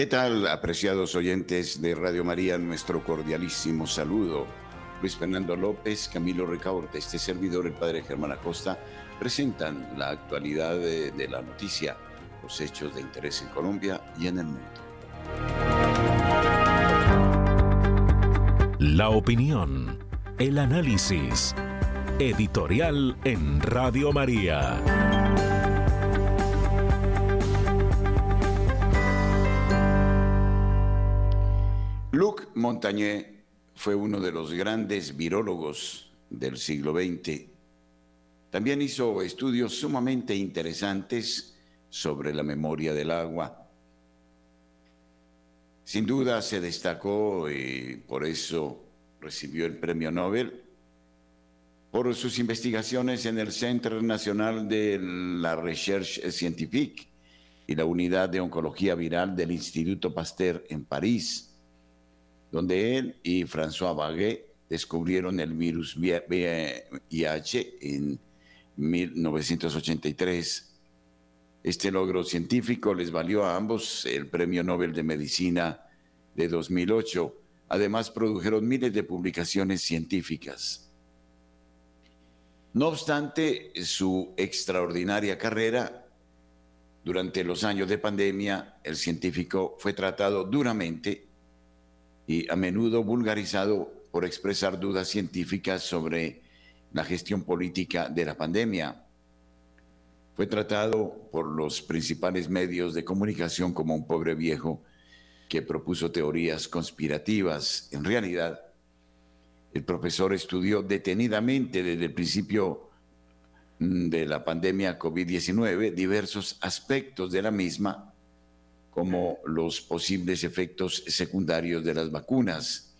¿Qué tal, apreciados oyentes de Radio María? Nuestro cordialísimo saludo. Luis Fernando López, Camilo Recaurte, este servidor, el padre Germán Acosta, presentan la actualidad de, de la noticia, los hechos de interés en Colombia y en el mundo. La opinión, el análisis, editorial en Radio María. Luc Montagné fue uno de los grandes virólogos del siglo XX. También hizo estudios sumamente interesantes sobre la memoria del agua. Sin duda se destacó y por eso recibió el premio Nobel por sus investigaciones en el Centro Nacional de la Recherche Scientifique y la Unidad de Oncología Viral del Instituto Pasteur en París donde él y François Baguet descubrieron el virus VIH en 1983. Este logro científico les valió a ambos el Premio Nobel de Medicina de 2008. Además, produjeron miles de publicaciones científicas. No obstante su extraordinaria carrera, durante los años de pandemia, el científico fue tratado duramente y a menudo vulgarizado por expresar dudas científicas sobre la gestión política de la pandemia. Fue tratado por los principales medios de comunicación como un pobre viejo que propuso teorías conspirativas. En realidad, el profesor estudió detenidamente desde el principio mm, de la pandemia COVID-19 diversos aspectos de la misma como los posibles efectos secundarios de las vacunas,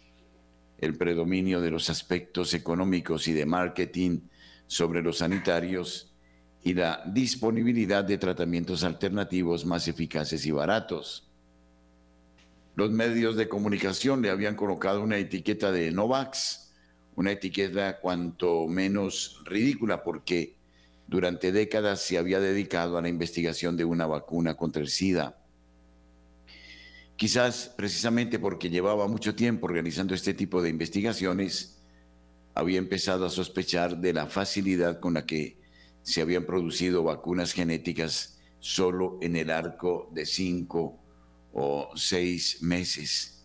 el predominio de los aspectos económicos y de marketing sobre los sanitarios y la disponibilidad de tratamientos alternativos más eficaces y baratos. Los medios de comunicación le habían colocado una etiqueta de Novax, una etiqueta cuanto menos ridícula porque durante décadas se había dedicado a la investigación de una vacuna contra el SIDA Quizás precisamente porque llevaba mucho tiempo organizando este tipo de investigaciones, había empezado a sospechar de la facilidad con la que se habían producido vacunas genéticas solo en el arco de cinco o seis meses.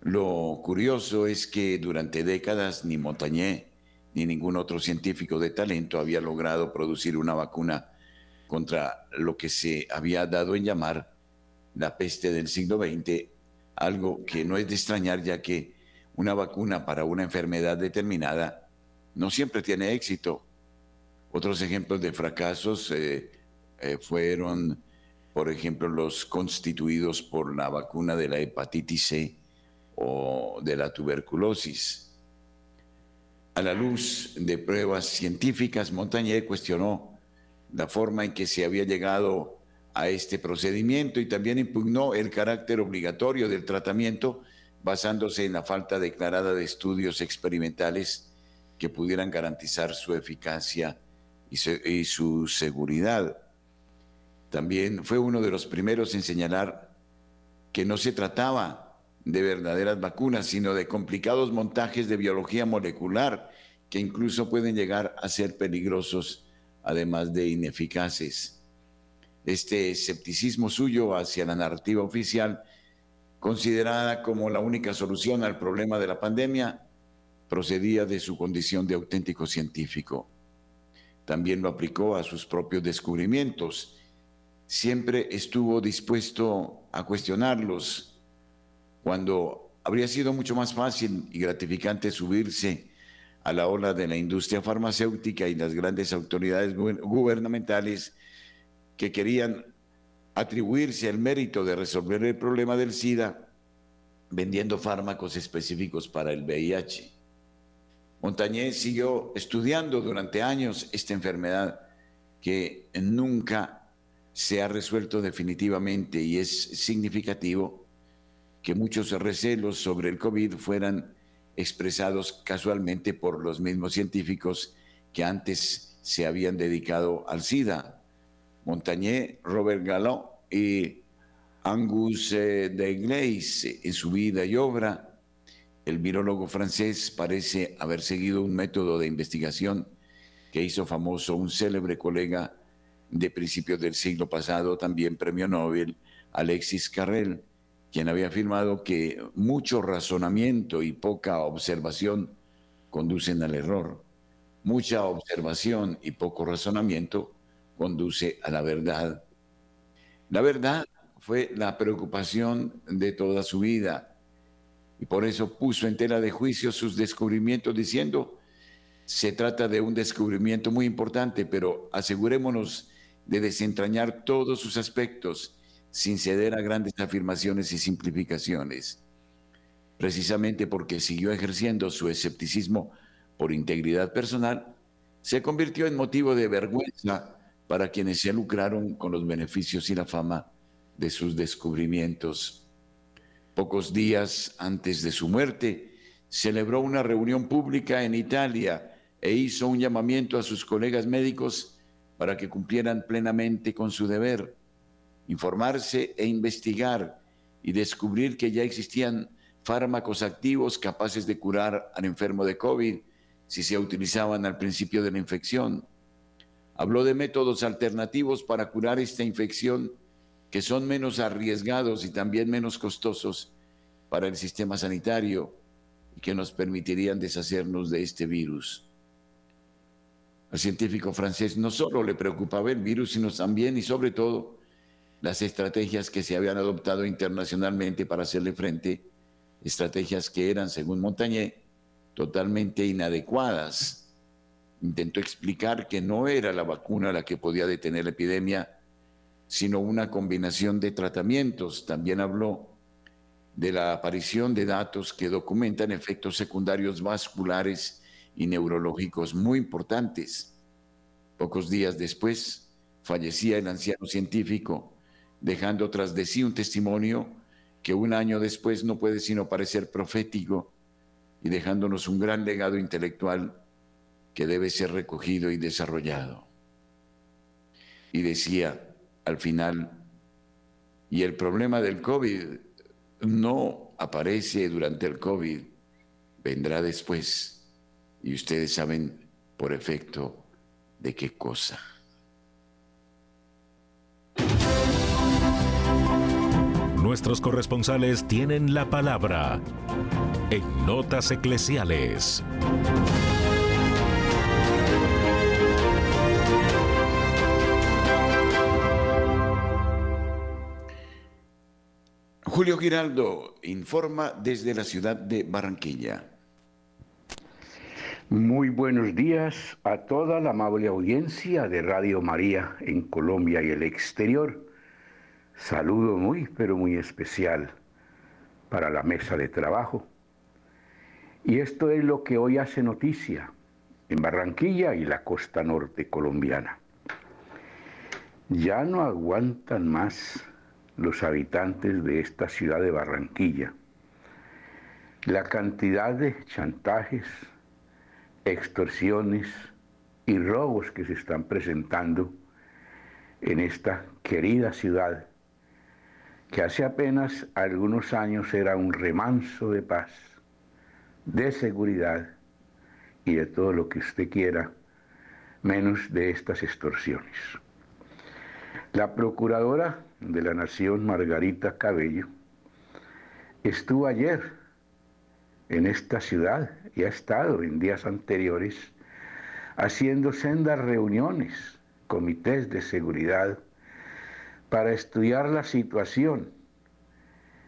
Lo curioso es que durante décadas ni Montañé ni ningún otro científico de talento había logrado producir una vacuna contra lo que se había dado en llamar la peste del siglo XX, algo que no es de extrañar ya que una vacuna para una enfermedad determinada no siempre tiene éxito. Otros ejemplos de fracasos eh, eh, fueron, por ejemplo, los constituidos por la vacuna de la hepatitis C o de la tuberculosis. A la luz de pruebas científicas, Montañé cuestionó la forma en que se había llegado a este procedimiento y también impugnó el carácter obligatorio del tratamiento basándose en la falta declarada de estudios experimentales que pudieran garantizar su eficacia y su, seguridad. También fue uno de los primeros en señalar que no se trataba de verdaderas vacunas, sino de complicados montajes de biología molecular que incluso pueden llegar a ser peligrosos, además de ineficaces este escepticismo suyo hacia la narrativa oficial, considerada como la única solución al problema de la pandemia, procedía de su condición de auténtico científico. También lo aplicó a sus propios descubrimientos. Siempre estuvo dispuesto a cuestionarlos cuando habría sido mucho más fácil y gratificante subirse a la ola de la industria farmacéutica y las grandes autoridades gubernamentales que querían atribuirse el mérito de resolver el problema del SIDA vendiendo fármacos específicos para el VIH. Montañé siguió estudiando durante años esta enfermedad que nunca se ha resuelto definitivamente y es significativo que muchos recelos sobre el COVID fueran expresados casualmente por los mismos científicos que antes se habían dedicado al SIDA. Montañé, Robert Gallo y Angus eh, de en su vida y obra, el virólogo francés parece haber seguido un método de investigación que hizo famoso un célebre colega de principios del siglo pasado, también premio Nobel, Alexis Carrel, quien había afirmado que mucho razonamiento y poca observación conducen al error. Mucha observación y poco razonamiento conduce a la verdad. La verdad fue la preocupación de toda su vida y por eso puso en tela de juicio sus descubrimientos diciendo, se trata de un descubrimiento muy importante, pero asegurémonos de desentrañar todos sus aspectos sin ceder a grandes afirmaciones y simplificaciones. Precisamente porque siguió ejerciendo su escepticismo por integridad personal, se convirtió en motivo de vergüenza para quienes se lucraron con los beneficios y la fama de sus descubrimientos. Pocos días antes de su muerte, celebró una reunión pública en Italia e hizo un llamamiento a sus colegas médicos para que cumplieran plenamente con su deber informarse e investigar y descubrir que ya existían fármacos activos capaces de curar al enfermo de COVID si se utilizaban al principio de la infección. Habló de métodos alternativos para curar esta infección que son menos arriesgados y también menos costosos para el sistema sanitario y que nos permitirían deshacernos de este virus. Al científico francés no solo le preocupaba el virus, sino también y sobre todo las estrategias que se habían adoptado internacionalmente para hacerle frente, estrategias que eran, según Montañé, totalmente inadecuadas. Intentó explicar que no era la vacuna la que podía detener la epidemia, sino una combinación de tratamientos. También habló de la aparición de datos que documentan efectos secundarios vasculares y neurológicos muy importantes. Pocos días después fallecía el anciano científico dejando tras de sí un testimonio que un año después no puede sino parecer profético y dejándonos un gran legado intelectual que debe ser recogido y desarrollado. Y decía al final, y el problema del COVID no aparece durante el COVID, vendrá después, y ustedes saben por efecto de qué cosa. Nuestros corresponsales tienen la palabra en Notas Eclesiales. Julio Giraldo informa desde la ciudad de Barranquilla. Muy buenos días a toda la amable audiencia de Radio María en Colombia y el exterior. Saludo muy, pero muy especial para la mesa de trabajo. Y esto es lo que hoy hace noticia en Barranquilla y la costa norte colombiana. Ya no aguantan más los habitantes de esta ciudad de Barranquilla la cantidad de chantajes, extorsiones y robos que se están presentando en esta querida ciudad que hace apenas algunos años era un remanso de paz, de seguridad y de todo lo que usted quiera, menos de estas extorsiones. La procuradora de la Nación, Margarita Cabello, estuvo ayer en esta ciudad y ha estado en días anteriores haciendo sendas reuniones, comités de seguridad, para estudiar la situación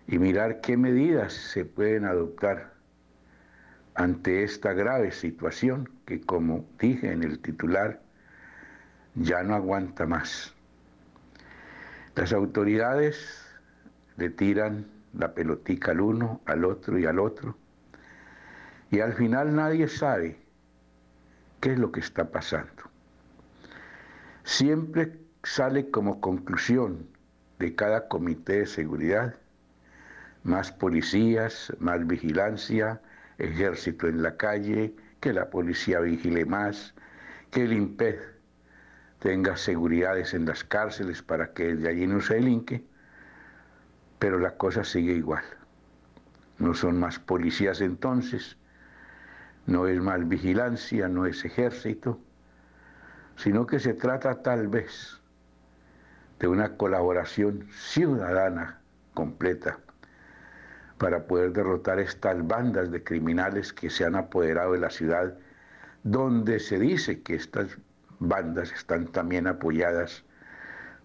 y mirar qué medidas se pueden adoptar ante esta grave situación que, como dije en el titular, ya no aguanta más. Las autoridades le tiran la pelotica al uno, al otro y al otro, y al final nadie sabe qué es lo que está pasando. Siempre sale como conclusión de cada comité de seguridad más policías, más vigilancia, ejército en la calle, que la policía vigile más, que el IMPED tenga seguridades en las cárceles para que de allí no se delinque, pero la cosa sigue igual. No son más policías entonces, no es más vigilancia, no es ejército, sino que se trata tal vez de una colaboración ciudadana completa para poder derrotar estas bandas de criminales que se han apoderado de la ciudad, donde se dice que estas bandas están también apoyadas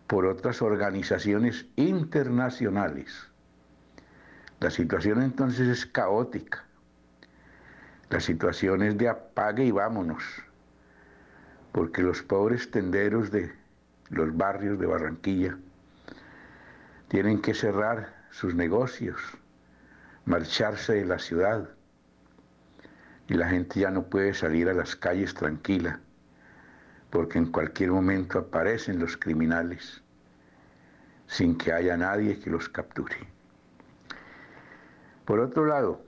por otras organizaciones internacionales. La situación entonces es caótica. La situación es de apague y vámonos, porque los pobres tenderos de los barrios de Barranquilla tienen que cerrar sus negocios, marcharse de la ciudad y la gente ya no puede salir a las calles tranquila porque en cualquier momento aparecen los criminales sin que haya nadie que los capture. Por otro lado,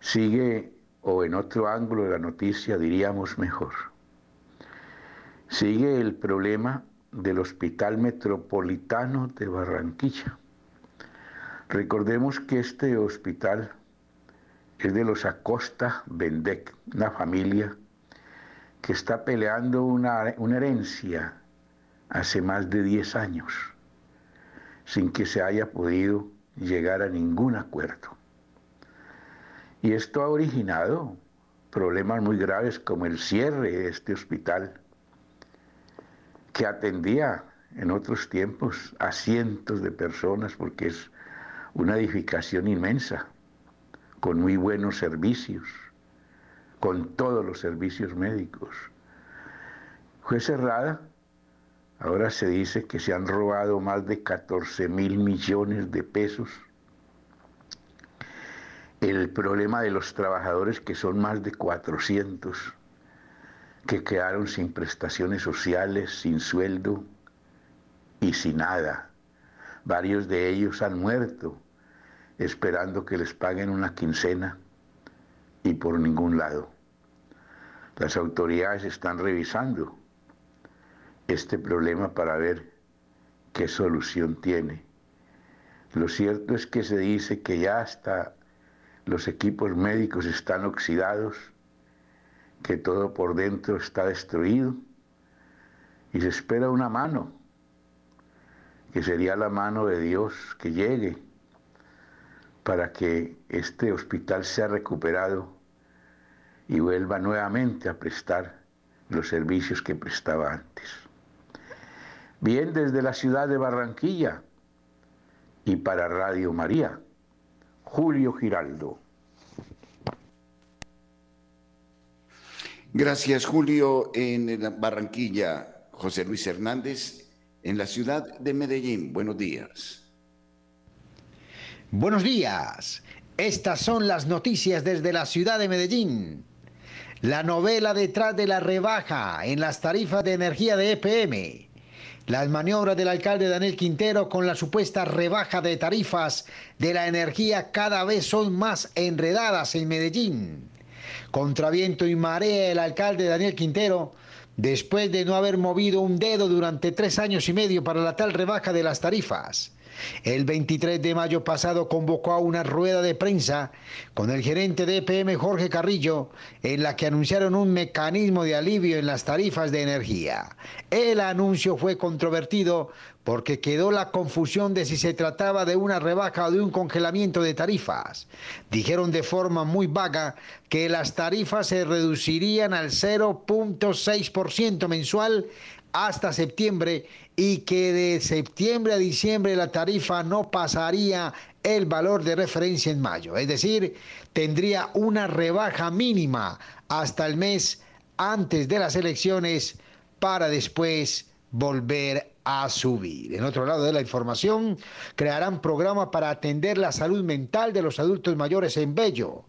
sigue, o en otro ángulo de la noticia diríamos mejor, sigue el problema del Hospital Metropolitano de Barranquilla Recordemos que este hospital es de los Acosta Bendec, una familia que está peleando una, una herencia hace más de 10 años, sin que se haya podido llegar a ningún acuerdo. Y esto ha originado problemas muy graves como el cierre de este hospital, que atendía en otros tiempos a cientos de personas, porque es una edificación inmensa, con muy buenos servicios, con todos los servicios médicos. Fue cerrada, ahora se dice que se han robado más de 14 mil millones de pesos. El problema de los trabajadores, que son más de 400, que quedaron sin prestaciones sociales, sin sueldo y sin nada. Varios de ellos han muerto esperando que les paguen una quincena y por ningún lado. Las autoridades están revisando este problema para ver qué solución tiene. Lo cierto es que se dice que ya hasta los equipos médicos están oxidados, que todo por dentro está destruido y se espera una mano, que sería la mano de Dios que llegue para que este hospital sea recuperado y vuelva nuevamente a prestar los servicios que prestaba antes. Bien desde la ciudad de Barranquilla y para Radio María, Julio Giraldo. Gracias Julio. En Barranquilla, José Luis Hernández, en la ciudad de Medellín. Buenos días. Buenos días. Estas son las noticias desde la ciudad de Medellín. La novela detrás de la rebaja en las tarifas de energía de EPM. Las maniobras del alcalde Daniel Quintero con la supuesta rebaja de tarifas de la energía cada vez son más enredadas en Medellín. Contra viento y marea el alcalde Daniel Quintero, después de no haber movido un dedo durante tres años y medio para la tal rebaja de las tarifas. El 23 de mayo pasado convocó a una rueda de prensa con el gerente de EPM Jorge Carrillo, en la que anunciaron un mecanismo de alivio en las tarifas de energía. El anuncio fue controvertido porque quedó la confusión de si se trataba de una rebaja o de un congelamiento de tarifas. Dijeron de forma muy vaga que las tarifas se reducirían al 0.6% mensual hasta septiembre y que de septiembre a diciembre la tarifa no pasaría el valor de referencia en mayo, es decir, tendría una rebaja mínima hasta el mes antes de las elecciones para después volver a subir. En otro lado de la información, crearán programa para atender la salud mental de los adultos mayores en Bello.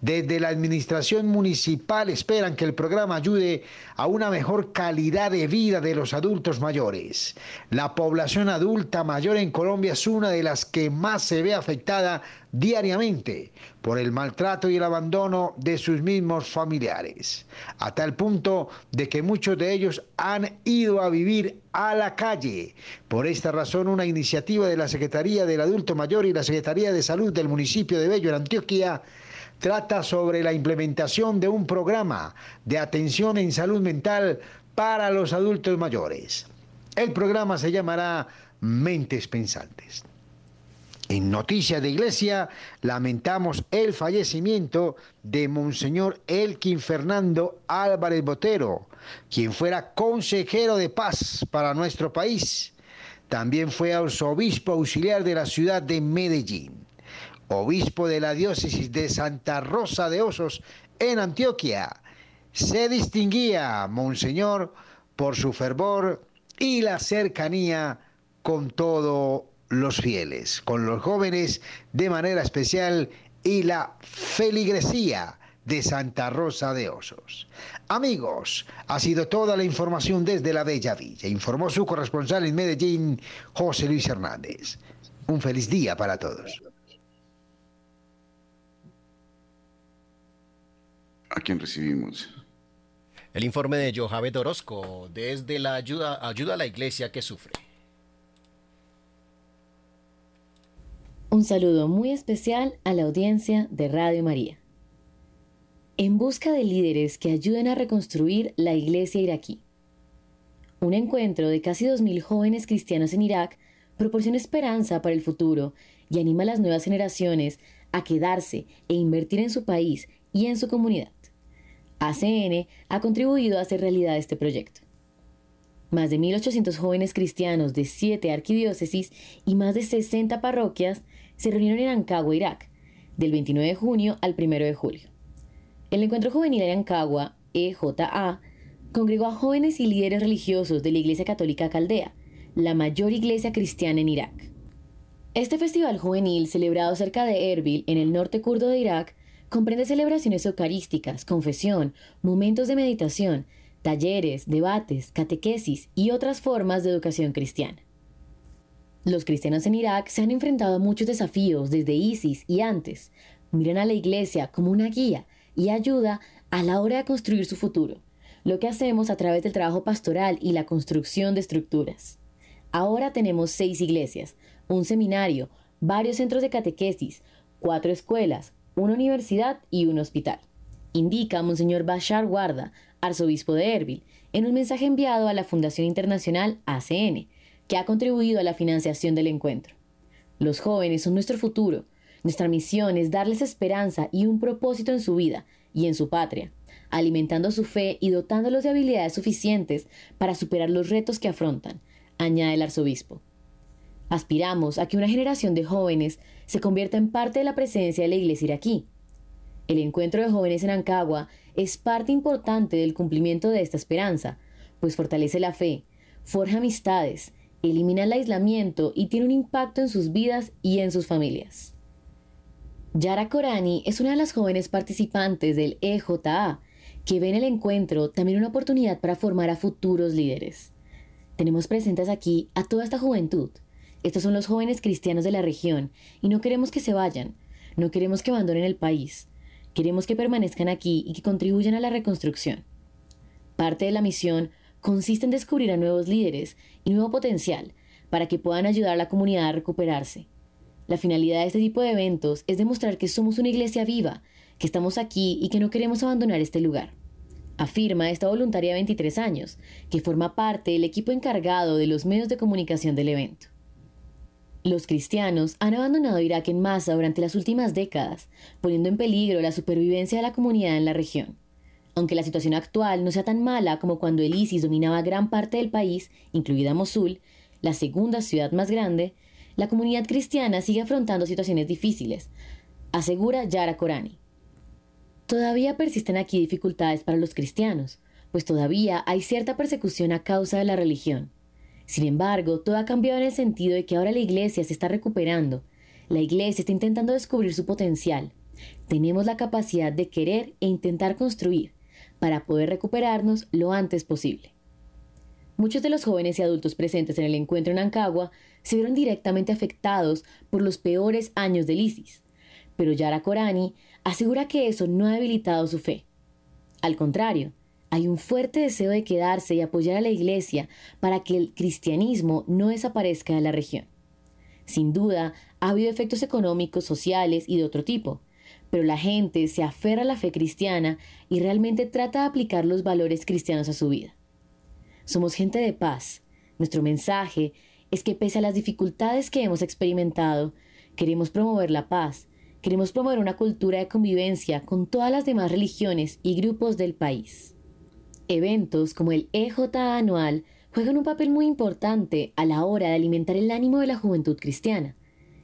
Desde la administración municipal esperan que el programa ayude a una mejor calidad de vida de los adultos mayores. La población adulta mayor en Colombia es una de las que más se ve afectada diariamente por el maltrato y el abandono de sus mismos familiares, a tal punto de que muchos de ellos han ido a vivir a la calle. Por esta razón, una iniciativa de la Secretaría del Adulto Mayor y la Secretaría de Salud del municipio de Bello, en Antioquia, trata sobre la implementación de un programa de atención en salud mental para los adultos mayores. El programa se llamará Mentes Pensantes. En Noticias de Iglesia lamentamos el fallecimiento de Monseñor Elkin Fernando Álvarez Botero, quien fuera consejero de paz para nuestro país. También fue arzobispo auxiliar de la ciudad de Medellín obispo de la diócesis de Santa Rosa de Osos en Antioquia. Se distinguía, Monseñor, por su fervor y la cercanía con todos los fieles, con los jóvenes de manera especial y la feligresía de Santa Rosa de Osos. Amigos, ha sido toda la información desde la Bella Villa. Informó su corresponsal en Medellín, José Luis Hernández. Un feliz día para todos. ¿A quién recibimos? El informe de Johabet Orozco desde la ayuda, ayuda a la iglesia que sufre. Un saludo muy especial a la audiencia de Radio María. En busca de líderes que ayuden a reconstruir la iglesia iraquí. Un encuentro de casi 2.000 jóvenes cristianos en Irak proporciona esperanza para el futuro y anima a las nuevas generaciones a quedarse e invertir en su país y en su comunidad. ACN ha contribuido a hacer realidad este proyecto. Más de 1.800 jóvenes cristianos de 7 arquidiócesis y más de 60 parroquias se reunieron en Ancagua, Irak, del 29 de junio al 1 de julio. El encuentro juvenil en Ancagua, EJA, congregó a jóvenes y líderes religiosos de la Iglesia Católica Caldea, la mayor iglesia cristiana en Irak. Este festival juvenil, celebrado cerca de Erbil, en el norte kurdo de Irak, Comprende celebraciones eucarísticas, confesión, momentos de meditación, talleres, debates, catequesis y otras formas de educación cristiana. Los cristianos en Irak se han enfrentado a muchos desafíos desde ISIS y antes. Miran a la iglesia como una guía y ayuda a la hora de construir su futuro, lo que hacemos a través del trabajo pastoral y la construcción de estructuras. Ahora tenemos seis iglesias, un seminario, varios centros de catequesis, cuatro escuelas, una universidad y un hospital. Indica Monseñor Bashar Guarda, arzobispo de Erbil, en un mensaje enviado a la Fundación Internacional ACN, que ha contribuido a la financiación del encuentro. Los jóvenes son nuestro futuro. Nuestra misión es darles esperanza y un propósito en su vida y en su patria, alimentando su fe y dotándolos de habilidades suficientes para superar los retos que afrontan, añade el arzobispo. Aspiramos a que una generación de jóvenes se convierta en parte de la presencia de la iglesia iraquí. El encuentro de jóvenes en Ancagua es parte importante del cumplimiento de esta esperanza, pues fortalece la fe, forja amistades, elimina el aislamiento y tiene un impacto en sus vidas y en sus familias. Yara Korani es una de las jóvenes participantes del EJA, que ve en el encuentro también una oportunidad para formar a futuros líderes. Tenemos presentes aquí a toda esta juventud, estos son los jóvenes cristianos de la región y no queremos que se vayan, no queremos que abandonen el país, queremos que permanezcan aquí y que contribuyan a la reconstrucción. Parte de la misión consiste en descubrir a nuevos líderes y nuevo potencial para que puedan ayudar a la comunidad a recuperarse. La finalidad de este tipo de eventos es demostrar que somos una iglesia viva, que estamos aquí y que no queremos abandonar este lugar. Afirma esta voluntaria de 23 años, que forma parte del equipo encargado de los medios de comunicación del evento. Los cristianos han abandonado Irak en masa durante las últimas décadas, poniendo en peligro la supervivencia de la comunidad en la región. Aunque la situación actual no sea tan mala como cuando el ISIS dominaba gran parte del país, incluida Mosul, la segunda ciudad más grande, la comunidad cristiana sigue afrontando situaciones difíciles, asegura Yara Korani. Todavía persisten aquí dificultades para los cristianos, pues todavía hay cierta persecución a causa de la religión. Sin embargo, todo ha cambiado en el sentido de que ahora la iglesia se está recuperando. La iglesia está intentando descubrir su potencial. Tenemos la capacidad de querer e intentar construir para poder recuperarnos lo antes posible. Muchos de los jóvenes y adultos presentes en el encuentro en Ancagua se vieron directamente afectados por los peores años del ISIS, pero Yara Korani asegura que eso no ha debilitado su fe. Al contrario, hay un fuerte deseo de quedarse y apoyar a la Iglesia para que el cristianismo no desaparezca de la región. Sin duda, ha habido efectos económicos, sociales y de otro tipo, pero la gente se aferra a la fe cristiana y realmente trata de aplicar los valores cristianos a su vida. Somos gente de paz. Nuestro mensaje es que pese a las dificultades que hemos experimentado, queremos promover la paz, queremos promover una cultura de convivencia con todas las demás religiones y grupos del país. Eventos como el EJA anual juegan un papel muy importante a la hora de alimentar el ánimo de la juventud cristiana.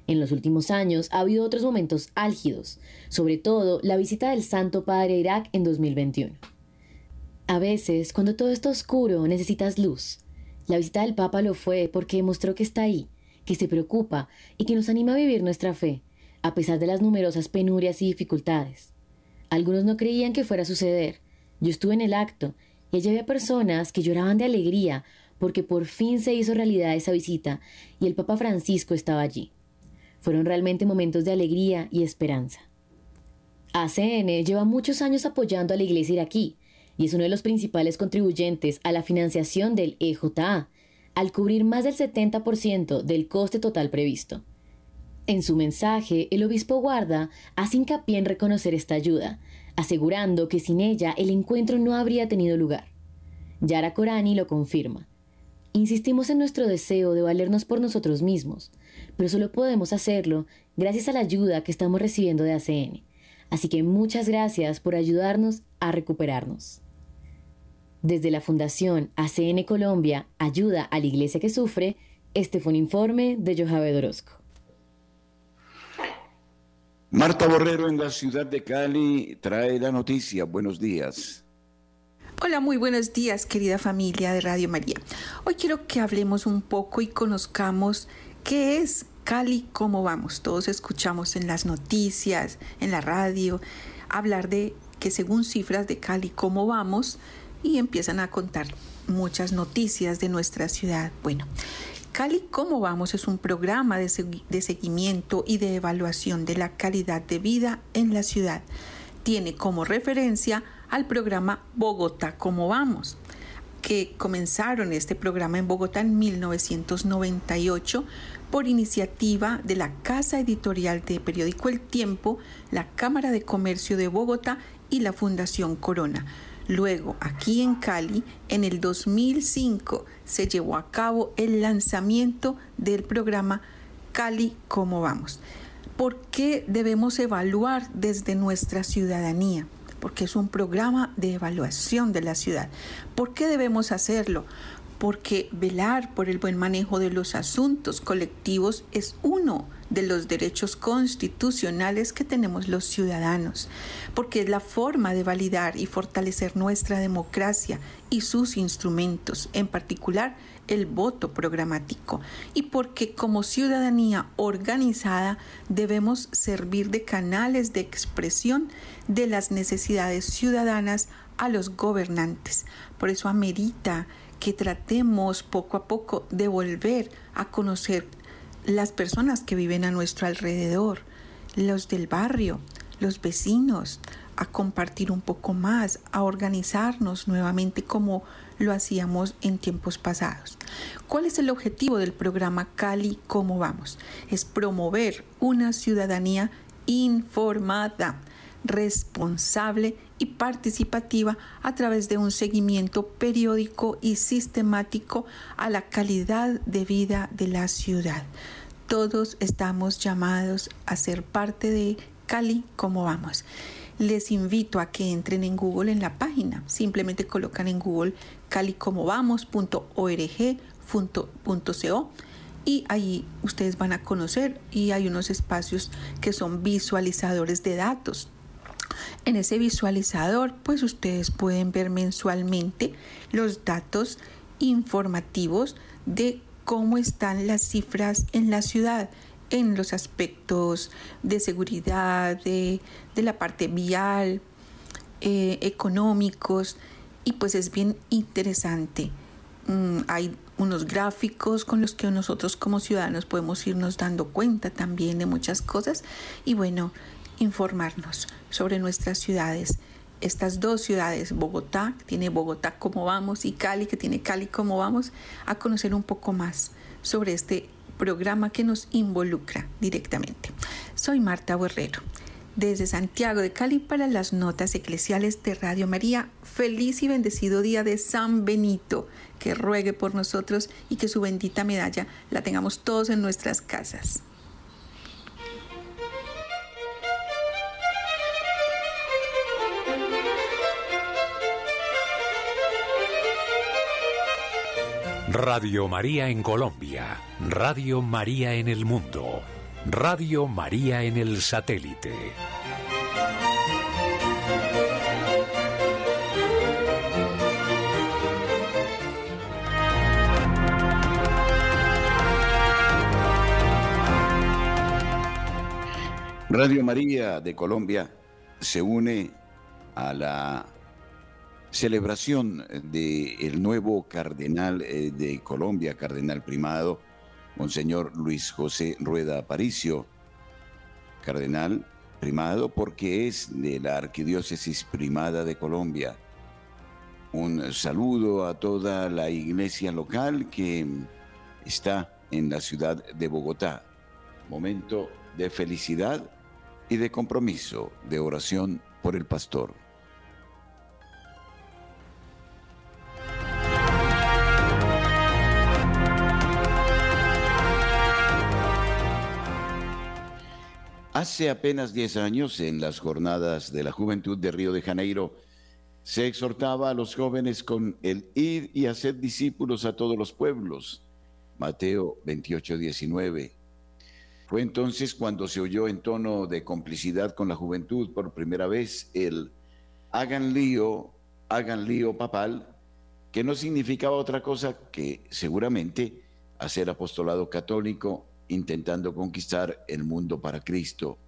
En los últimos años ha habido otros momentos álgidos, sobre todo la visita del Santo Padre a Irak en 2021. A veces, cuando todo está oscuro, necesitas luz. La visita del Papa lo fue porque demostró que está ahí, que se preocupa y que nos anima a vivir nuestra fe, a pesar de las numerosas penurias y dificultades. Algunos no creían que fuera a suceder. Yo estuve en el acto y allí había personas que lloraban de alegría porque por fin se hizo realidad esa visita y el Papa Francisco estaba allí. Fueron realmente momentos de alegría y esperanza. ACN lleva muchos años apoyando a la iglesia iraquí y es uno de los principales contribuyentes a la financiación del EJA, al cubrir más del 70% del coste total previsto. En su mensaje, el obispo Guarda hace hincapié en reconocer esta ayuda, asegurando que sin ella el encuentro no habría tenido lugar. Yara Korani lo confirma. Insistimos en nuestro deseo de valernos por nosotros mismos, pero solo podemos hacerlo gracias a la ayuda que estamos recibiendo de ACN. Así que muchas gracias por ayudarnos a recuperarnos. Desde la Fundación ACN Colombia, Ayuda a la Iglesia que Sufre, este fue un informe de Johabe Orozco. Marta Borrero en la ciudad de Cali trae la noticia. Buenos días. Hola, muy buenos días, querida familia de Radio María. Hoy quiero que hablemos un poco y conozcamos ¿Qué es Cali? ¿Cómo vamos? Todos escuchamos en las noticias, en la radio, hablar de que según cifras de Cali, ¿cómo vamos? Y empiezan a contar muchas noticias de nuestra ciudad. Bueno, Cali ¿Cómo vamos? es un programa de, seguimiento y de evaluación de la calidad de vida en la ciudad. Tiene como referencia al programa Bogotá ¿Cómo vamos? que comenzaron este programa en Bogotá en 1998 por iniciativa de la Casa Editorial de Periódico El Tiempo, la Cámara de Comercio de Bogotá y la Fundación Corona. Luego, aquí en Cali, en el 2005, se llevó a cabo el lanzamiento del programa Cali, ¿cómo vamos? ¿Por qué debemos evaluar desde nuestra ciudadanía? porque es un programa de evaluación de la ciudad. ¿Por qué debemos hacerlo? Porque velar por el buen manejo de los asuntos colectivos es uno de los derechos constitucionales que tenemos los ciudadanos, porque es la forma de validar y fortalecer nuestra democracia y sus instrumentos, en particular el voto programático y porque como ciudadanía organizada debemos servir de canales de expresión de las necesidades ciudadanas a los gobernantes. Por eso amerita que tratemos poco a poco de volver a conocer las personas que viven a nuestro alrededor, los del barrio, los vecinos, a compartir un poco más, a organizarnos nuevamente como lo hacíamos en tiempos pasados. ¿Cuál es el objetivo del programa Cali ¿Cómo vamos? Es promover una ciudadanía informada, responsable y participativa a través de un seguimiento periódico y sistemático a la calidad de vida de la ciudad. Todos estamos llamados a ser parte de Cali ¿Cómo vamos? les invito a que entren en Google en la página. Simplemente colocan en Google calicomovamos.org.co y ahí ustedes van a conocer y hay unos espacios que son visualizadores de datos. En ese visualizador, pues ustedes pueden ver mensualmente los datos informativos de cómo están las cifras en la ciudad en los aspectos de seguridad, de, la parte vial, eh, económicos, y pues es bien interesante. Mm, hay unos gráficos con los que nosotros como ciudadanos podemos irnos dando cuenta también de muchas cosas y bueno, informarnos sobre nuestras ciudades. Estas dos ciudades, Bogotá, que tiene Bogotá como vamos, y Cali, que tiene Cali como vamos, a conocer un poco más sobre este programa que nos involucra directamente. Soy Marta Borrero. Desde Santiago de Cali para las notas eclesiales de Radio María, feliz y bendecido día de San Benito, que ruegue por nosotros y que su bendita medalla la tengamos todos en nuestras casas. Radio María en Colombia, Radio María en el mundo, Radio María en el satélite. Radio María de Colombia se une a la celebración del nuevo cardenal eh, de Colombia, cardenal primado, Monseñor Luis José Rueda Aparicio, cardenal primado porque es de la Arquidiócesis Primada de Colombia. Un saludo a toda la iglesia local que está en la ciudad de Bogotá. Momento de felicidad y de compromiso, de oración por el pastor. Hace apenas 10 años, en las jornadas de la juventud de Río de Janeiro, se exhortaba a los jóvenes con el ir y hacer discípulos a todos los pueblos. Mateo 28, 19. Fue entonces cuando se oyó en tono de complicidad con la juventud por primera vez el hagan lío, hagan lío papal, que no significaba otra cosa que seguramente hacer apostolado católico intentando conquistar el mundo para Cristo.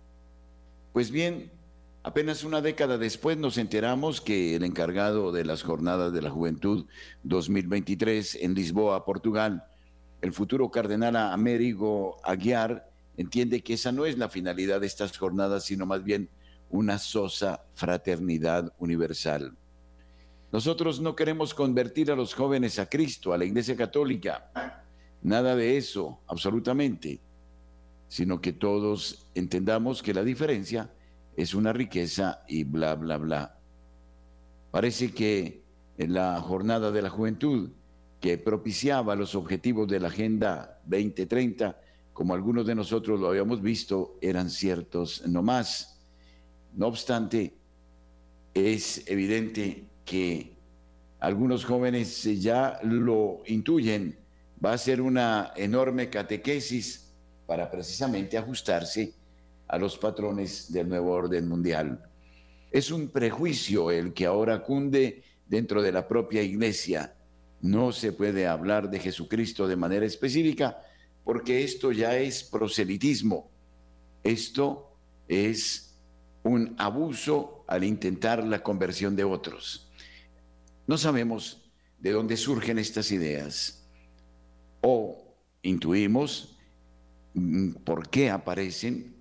Pues bien, apenas una década después nos enteramos que el encargado de las Jornadas de la Juventud 2023 en Lisboa, Portugal, el futuro cardenal Américo Aguiar, entiende que esa no es la finalidad de estas jornadas, sino más bien una sosa fraternidad universal. Nosotros no queremos convertir a los jóvenes a Cristo, a la Iglesia Católica. Nada de eso, absolutamente, sino que todos entendamos que la diferencia es una riqueza y bla, bla, bla. Parece que en la jornada de la juventud que propiciaba los objetivos de la Agenda 2030, como algunos de nosotros lo habíamos visto, eran ciertos no más. No obstante, es evidente que algunos jóvenes ya lo intuyen va a ser una enorme catequesis para precisamente ajustarse a los patrones del nuevo orden mundial. Es un prejuicio el que ahora cunde dentro de la propia iglesia. No se puede hablar de Jesucristo de manera específica porque esto ya es proselitismo. Esto es un abuso al intentar la conversión de otros. No sabemos de dónde surgen estas ideas o intuimos mm, por qué aparecen,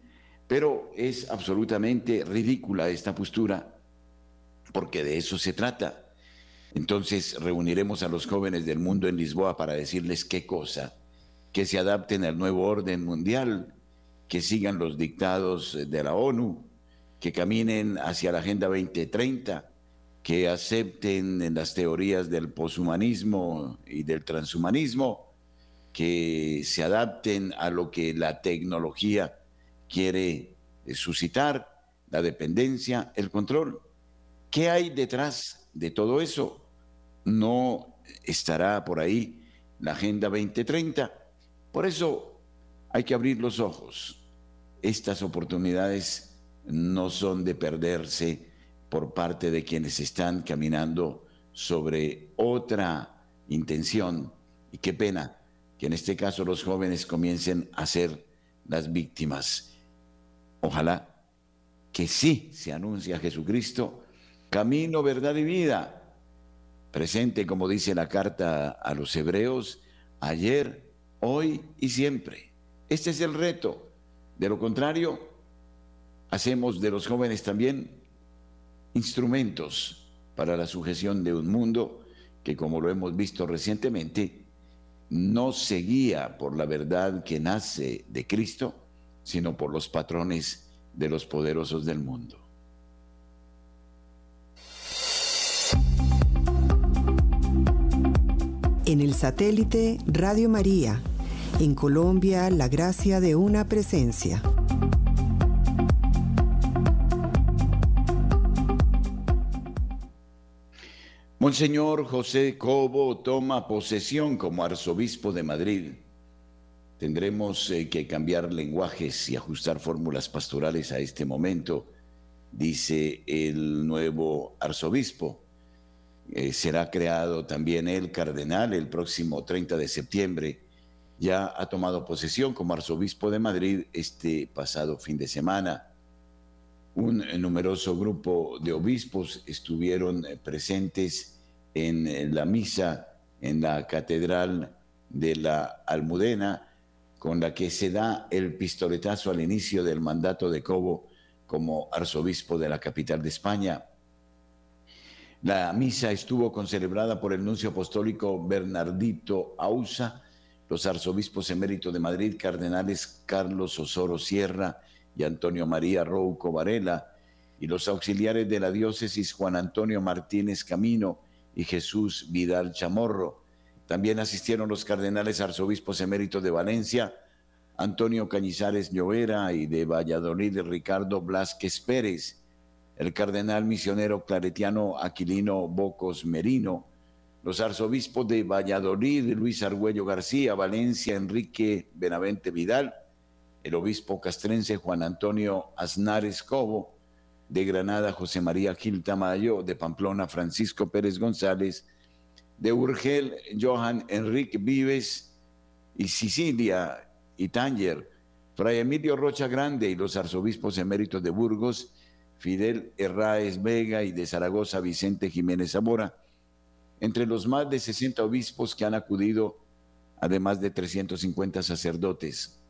pero es absolutamente ridícula esta postura, porque de eso se trata. Entonces reuniremos a los jóvenes del mundo en Lisboa para decirles qué cosa, que se adapten al nuevo orden mundial, que sigan los dictados de la ONU, que caminen hacia la Agenda 2030, que acepten las teorías del poshumanismo y del transhumanismo, que se adapten a lo que la tecnología quiere eh, suscitar, la dependencia, el control. ¿Qué hay detrás de todo eso? No estará por ahí la Agenda 2030. Por eso hay que abrir los ojos. Estas oportunidades no son de perderse por parte de quienes están caminando sobre otra intención. Y qué pena que en este caso los jóvenes comiencen a ser las víctimas. Ojalá que sí se anuncie a Jesucristo, camino, verdad y vida, presente, como dice la carta a los hebreos, ayer, hoy y siempre. Este es el reto. De lo contrario, hacemos de los jóvenes también instrumentos para la sujeción de un mundo que, como lo hemos visto recientemente, no se guía por la verdad que nace de Cristo, sino por los patrones de los poderosos del mundo. En el satélite Radio María, en Colombia, la gracia de una presencia. Monseñor José Cobo toma posesión como arzobispo de Madrid. Tendremos eh, que cambiar lenguajes y ajustar fórmulas pastorales a este momento, dice el nuevo arzobispo. Eh, será creado también el cardenal el próximo 30 de septiembre. Ya ha tomado posesión como arzobispo de Madrid este pasado fin de semana. Un numeroso grupo de obispos estuvieron eh, presentes en la misa en la Catedral de la Almudena, con la que se da el pistoletazo al inicio del mandato de Cobo como arzobispo de la capital de España. La misa estuvo concelebrada por el nuncio apostólico Bernardito Ausa, los arzobispos eméritos de Madrid, cardenales Carlos Osoro Sierra y Antonio María Rouco Varela, y los auxiliares de la diócesis Juan Antonio Martínez Camino y Jesús Vidal Chamorro. También asistieron los cardenales arzobispos eméritos de Valencia, Antonio Cañizares Llovera y de Valladolid Ricardo Blasquez Pérez, el cardenal misionero claretiano Aquilino Bocos Merino, los arzobispos de Valladolid Luis Argüello García, Valencia Enrique Benavente Vidal, el obispo castrense Juan Antonio Aznares Cobo, de Granada José María Gil Tamayo, de Pamplona Francisco Pérez González, de Urgel Johan Enrique Vives y Sicilia y Tánger, Fray Emilio Rocha Grande y los arzobispos eméritos de Burgos, Fidel Herráez Vega y de Zaragoza Vicente Jiménez Zamora, entre los más de 60 obispos que han acudido, además de 350 sacerdotes.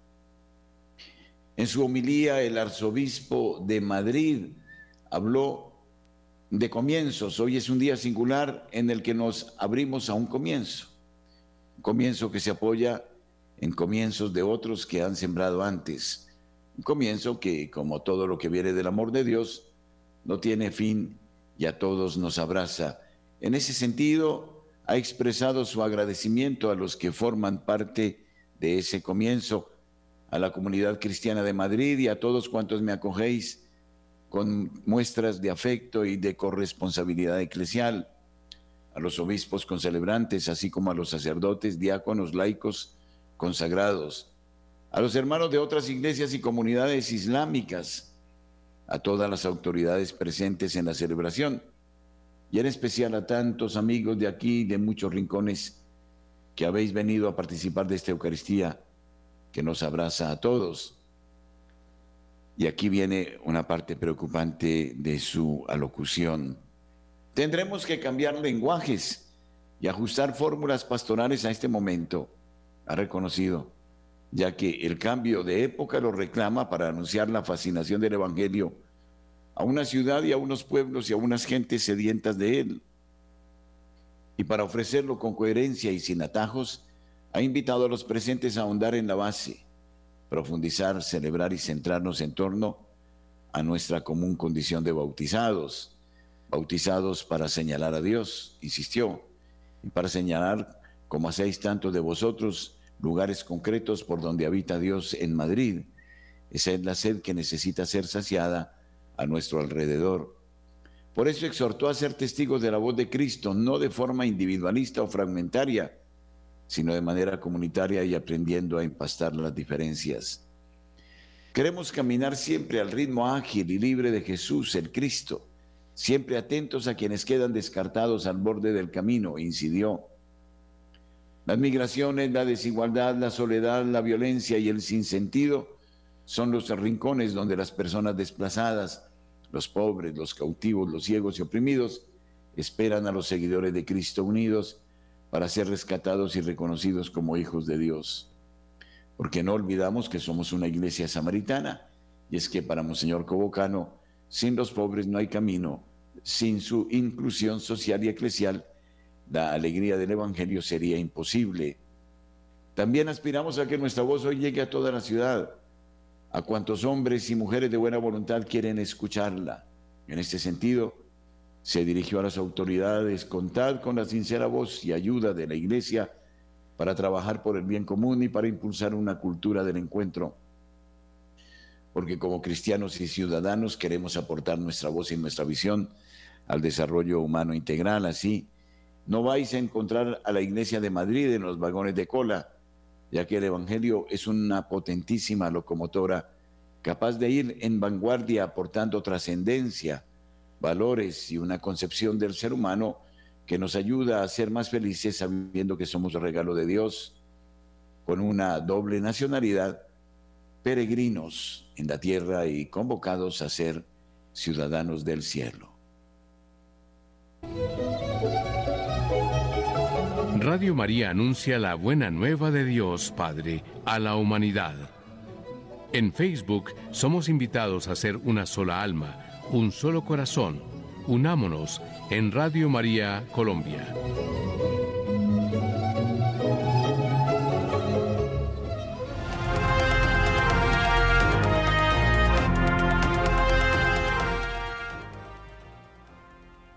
En su homilía, el arzobispo de Madrid habló de comienzos. Hoy es un día singular en el que nos abrimos a un comienzo. Un comienzo que se apoya en comienzos de otros que han sembrado antes. Un comienzo que, como todo lo que viene del amor de Dios, no tiene fin y a todos nos abraza. En ese sentido, ha expresado su agradecimiento a los que forman parte de ese comienzo a la comunidad cristiana de Madrid y a todos cuantos me acogéis con muestras de afecto y de corresponsabilidad eclesial, a los obispos concelebrantes, así como a los sacerdotes, diáconos, laicos, consagrados, a los hermanos de otras iglesias y comunidades islámicas, a todas las autoridades presentes en la celebración, y en especial a tantos amigos de aquí de muchos rincones que habéis venido a participar de esta Eucaristía que nos abraza a todos. Y aquí viene una parte preocupante de su alocución. Tendremos que cambiar lenguajes y ajustar fórmulas pastorales a este momento, ha reconocido, ya que el cambio de época lo reclama para anunciar la fascinación del Evangelio a una ciudad y a unos pueblos y a unas gentes sedientas de él. Y para ofrecerlo con coherencia y sin atajos, ha invitado a los presentes a ahondar en la base, profundizar, celebrar y centrarnos en torno a nuestra común condición de bautizados, bautizados para señalar a Dios, insistió, y para señalar, como hacéis tanto de vosotros, lugares concretos por donde habita Dios en Madrid. Esa es la sed que necesita ser saciada a nuestro alrededor. Por eso exhortó a ser testigos de la voz de Cristo, no de forma individualista o fragmentaria, sino de manera comunitaria y aprendiendo a empastar las diferencias. Queremos caminar siempre al ritmo ágil y libre de Jesús, el Cristo, siempre atentos a quienes quedan descartados al borde del camino, incidió. Las migraciones, la desigualdad, la soledad, la violencia y el sinsentido son los rincones donde las personas desplazadas, los pobres, los cautivos, los ciegos y oprimidos esperan a los seguidores de Cristo unidos para ser rescatados y reconocidos como hijos de Dios. Porque no olvidamos que somos una iglesia samaritana y es que para Monseñor Cobocano, sin los pobres no hay camino, sin su inclusión social y eclesial, la alegría del Evangelio sería imposible. También aspiramos a que nuestra voz hoy llegue a toda la ciudad, a cuantos hombres y mujeres de buena voluntad quieren escucharla. En este sentido, se dirigió a las autoridades, contad con la sincera voz y ayuda de la Iglesia para trabajar por el bien común y para impulsar una cultura del encuentro. Porque como cristianos y ciudadanos queremos aportar nuestra voz y nuestra visión al desarrollo humano integral, así no vais a encontrar a la iglesia de Madrid en los vagones de cola, ya que el Evangelio es una potentísima locomotora capaz de ir en vanguardia aportando trascendencia, valores y una concepción del ser humano que nos ayuda a ser más felices sabiendo que somos regalo de Dios, con una doble nacionalidad, peregrinos en la tierra y convocados a ser ciudadanos del cielo. Radio María anuncia la buena nueva de Dios Padre a la humanidad. En Facebook somos invitados a ser una sola alma, un solo corazón. Unámonos en Radio María Colombia.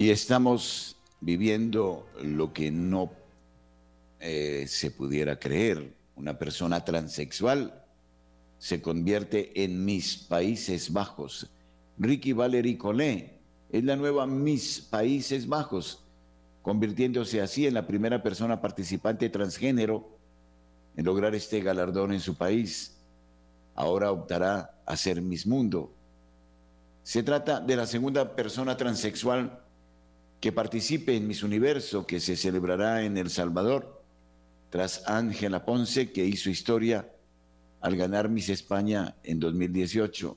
Y estamos viviendo lo que no eh, se pudiera creer. Una persona transexual se convierte en Miss Países Bajos. Ricky Valerie Collet es la nueva Miss Países Bajos, convirtiéndose así en la primera persona participante transgénero en lograr este galardón en su país. Ahora optará a ser Miss Mundo. Se trata de la segunda persona transexual que participe en Miss Universo que se celebrará en El Salvador tras Ángela Ponce, que hizo historia al ganar Miss España en 2018.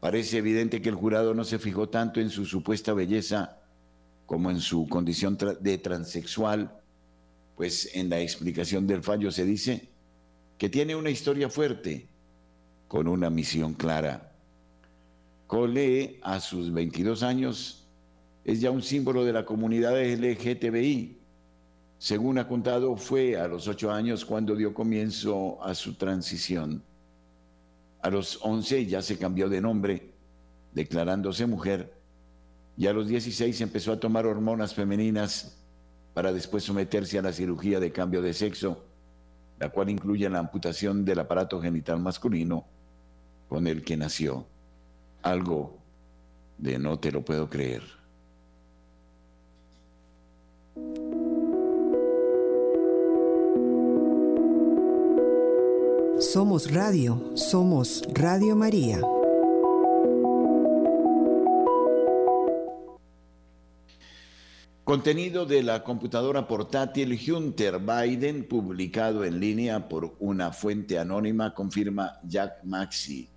Parece evidente que el jurado no se fijó tanto en su supuesta belleza como en su condición de transexual, pues en la explicación del fallo se dice que tiene una historia fuerte, con una misión clara. Cole, a sus 22 años, es ya un símbolo de la comunidad LGTBI según ha contado, fue a los ocho años cuando dio comienzo a su transición. A los once ya se cambió de nombre, declarándose mujer, y a los dieciséis empezó a tomar hormonas femeninas para después someterse a la cirugía de cambio de sexo, la cual incluye la amputación del aparato genital masculino con el que nació. Algo de no te lo puedo creer. Somos Radio, somos Radio María. Contenido de la computadora portátil Hunter Biden, publicado en línea por una fuente anónima, confirma Jack Maxi.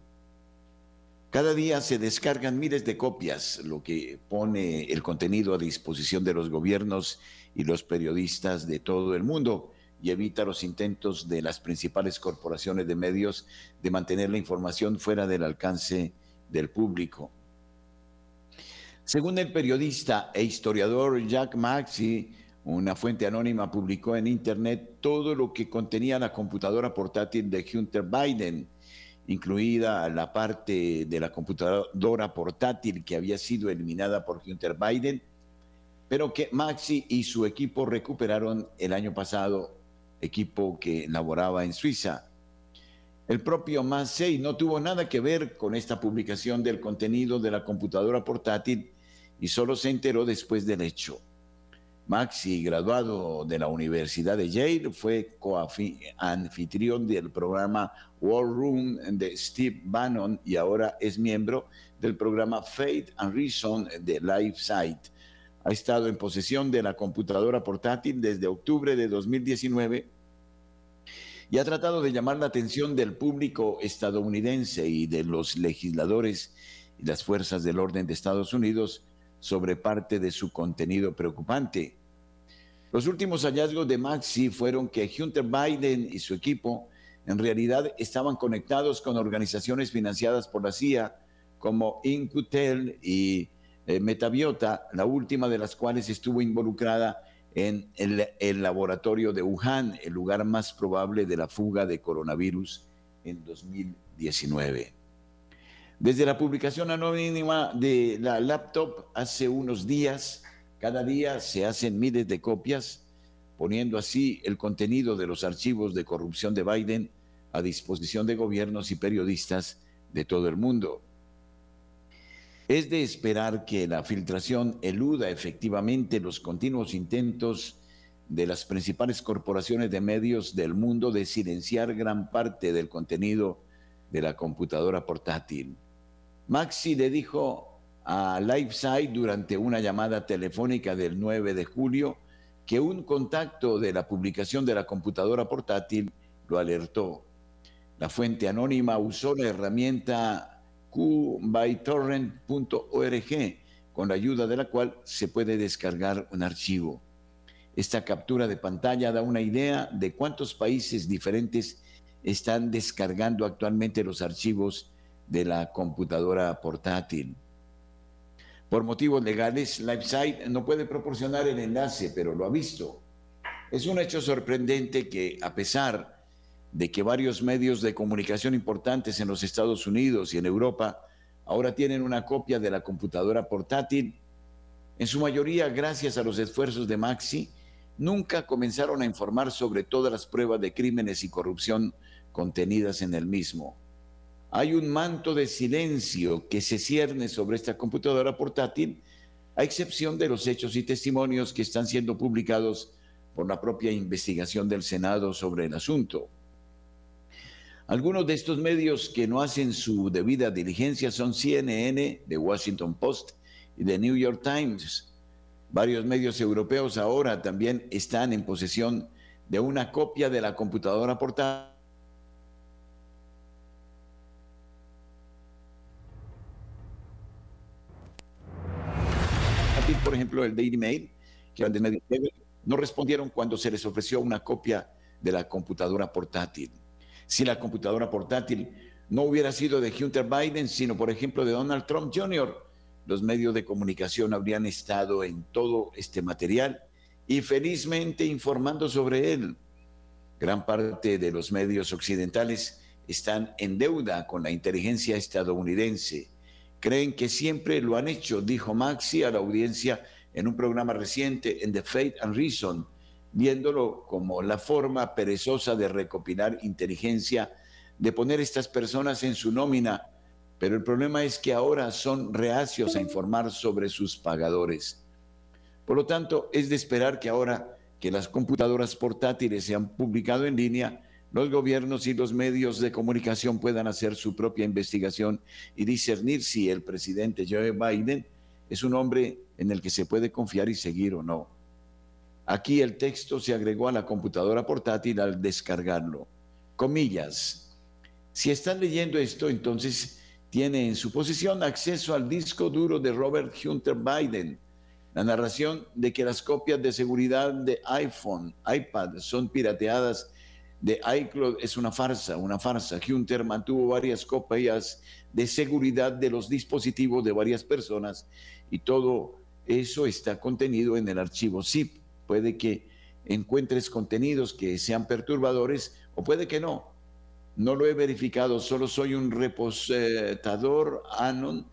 Cada día se descargan miles de copias, lo que pone el contenido a disposición de los gobiernos y los periodistas de todo el mundo y evita los intentos de las principales corporaciones de medios de mantener la información fuera del alcance del público. Según el periodista e historiador Jack Maxi, una fuente anónima publicó en Internet todo lo que contenía la computadora portátil de Hunter Biden, incluida la parte de la computadora portátil que había sido eliminada por Hunter Biden, pero que Maxi y su equipo recuperaron el año pasado equipo que laboraba en Suiza. El propio Massey no tuvo nada que ver con esta publicación del contenido de la computadora portátil y solo se enteró después del hecho. Maxi, graduado de la Universidad de Yale, fue coanfitrión del programa War Room de Steve Bannon y ahora es miembro del programa Faith and Reason de LifeSite ha estado en posesión de la computadora portátil desde octubre de 2019 y ha tratado de llamar la atención del público estadounidense y de los legisladores y las fuerzas del orden de Estados Unidos sobre parte de su contenido preocupante. Los últimos hallazgos de Maxi fueron que Hunter Biden y su equipo en realidad estaban conectados con organizaciones financiadas por la CIA como Incutel y eh, Metabiota, la última de las cuales estuvo involucrada en el, laboratorio de Wuhan, el lugar más probable de la fuga de coronavirus en 2019. Desde la publicación anónima de la laptop hace unos días, cada día se hacen miles de copias, poniendo así el contenido de los archivos de corrupción de Biden a disposición de gobiernos y periodistas de todo el mundo. Es de esperar que la filtración eluda efectivamente los continuos intentos de las principales corporaciones de medios del mundo de silenciar gran parte del contenido de la computadora portátil. Maxi le dijo a LifeSite durante una llamada telefónica del 9 de julio que un contacto de la publicación de la computadora portátil lo alertó. La fuente anónima usó la herramienta qbytorrent.org, con la ayuda de la cual se puede descargar un archivo. Esta captura de pantalla da una idea de cuántos países diferentes están descargando actualmente los archivos de la computadora portátil. Por motivos legales, LifeSite no puede proporcionar el enlace, pero lo ha visto. Es un hecho sorprendente que, a pesar de que varios medios de comunicación importantes en los Estados Unidos y en Europa ahora tienen una copia de la computadora portátil, en su mayoría gracias a los esfuerzos de Maxi, nunca comenzaron a informar sobre todas las pruebas de crímenes y corrupción contenidas en el mismo. Hay un manto de silencio que se cierne sobre esta computadora portátil, a excepción de los hechos y testimonios que están siendo publicados por la propia investigación del Senado sobre el asunto. Algunos de estos medios que no hacen su debida diligencia son CNN, The Washington Post y The New York Times. Varios medios europeos ahora también están en posesión de una copia de la computadora portátil. Por ejemplo, el Daily Mail, que no respondieron cuando se les ofreció una copia de la computadora portátil si la computadora portátil no hubiera sido de Hunter Biden, sino por ejemplo de Donald Trump Jr., los medios de comunicación habrían estado en todo este material y felizmente informando sobre él. Gran parte de los medios occidentales están en deuda con la inteligencia estadounidense. Creen que siempre lo han hecho, dijo Maxi a la audiencia en un programa reciente en The Faith and Reason, viéndolo como la forma perezosa de recopilar inteligencia, de poner estas personas en su nómina, pero el problema es que ahora son reacios a informar sobre sus pagadores. Por lo tanto, es de esperar que ahora que las computadoras portátiles se han publicado en línea, los gobiernos y los medios de comunicación puedan hacer su propia investigación y discernir si el presidente Joe Biden es un hombre en el que se puede confiar y seguir o no. Aquí el texto se agregó a la computadora portátil al descargarlo. Comillas. Si están leyendo esto, entonces tiene en su posición acceso al disco duro de Robert Hunter Biden. La narración de que las copias de seguridad de iPhone, iPad son pirateadas de iCloud es una farsa, una farsa. Hunter mantuvo varias copias de seguridad de los dispositivos de varias personas y todo eso está contenido en el archivo zip puede que encuentres contenidos que sean perturbadores o puede que no. No lo he verificado, solo soy un repositador Anon.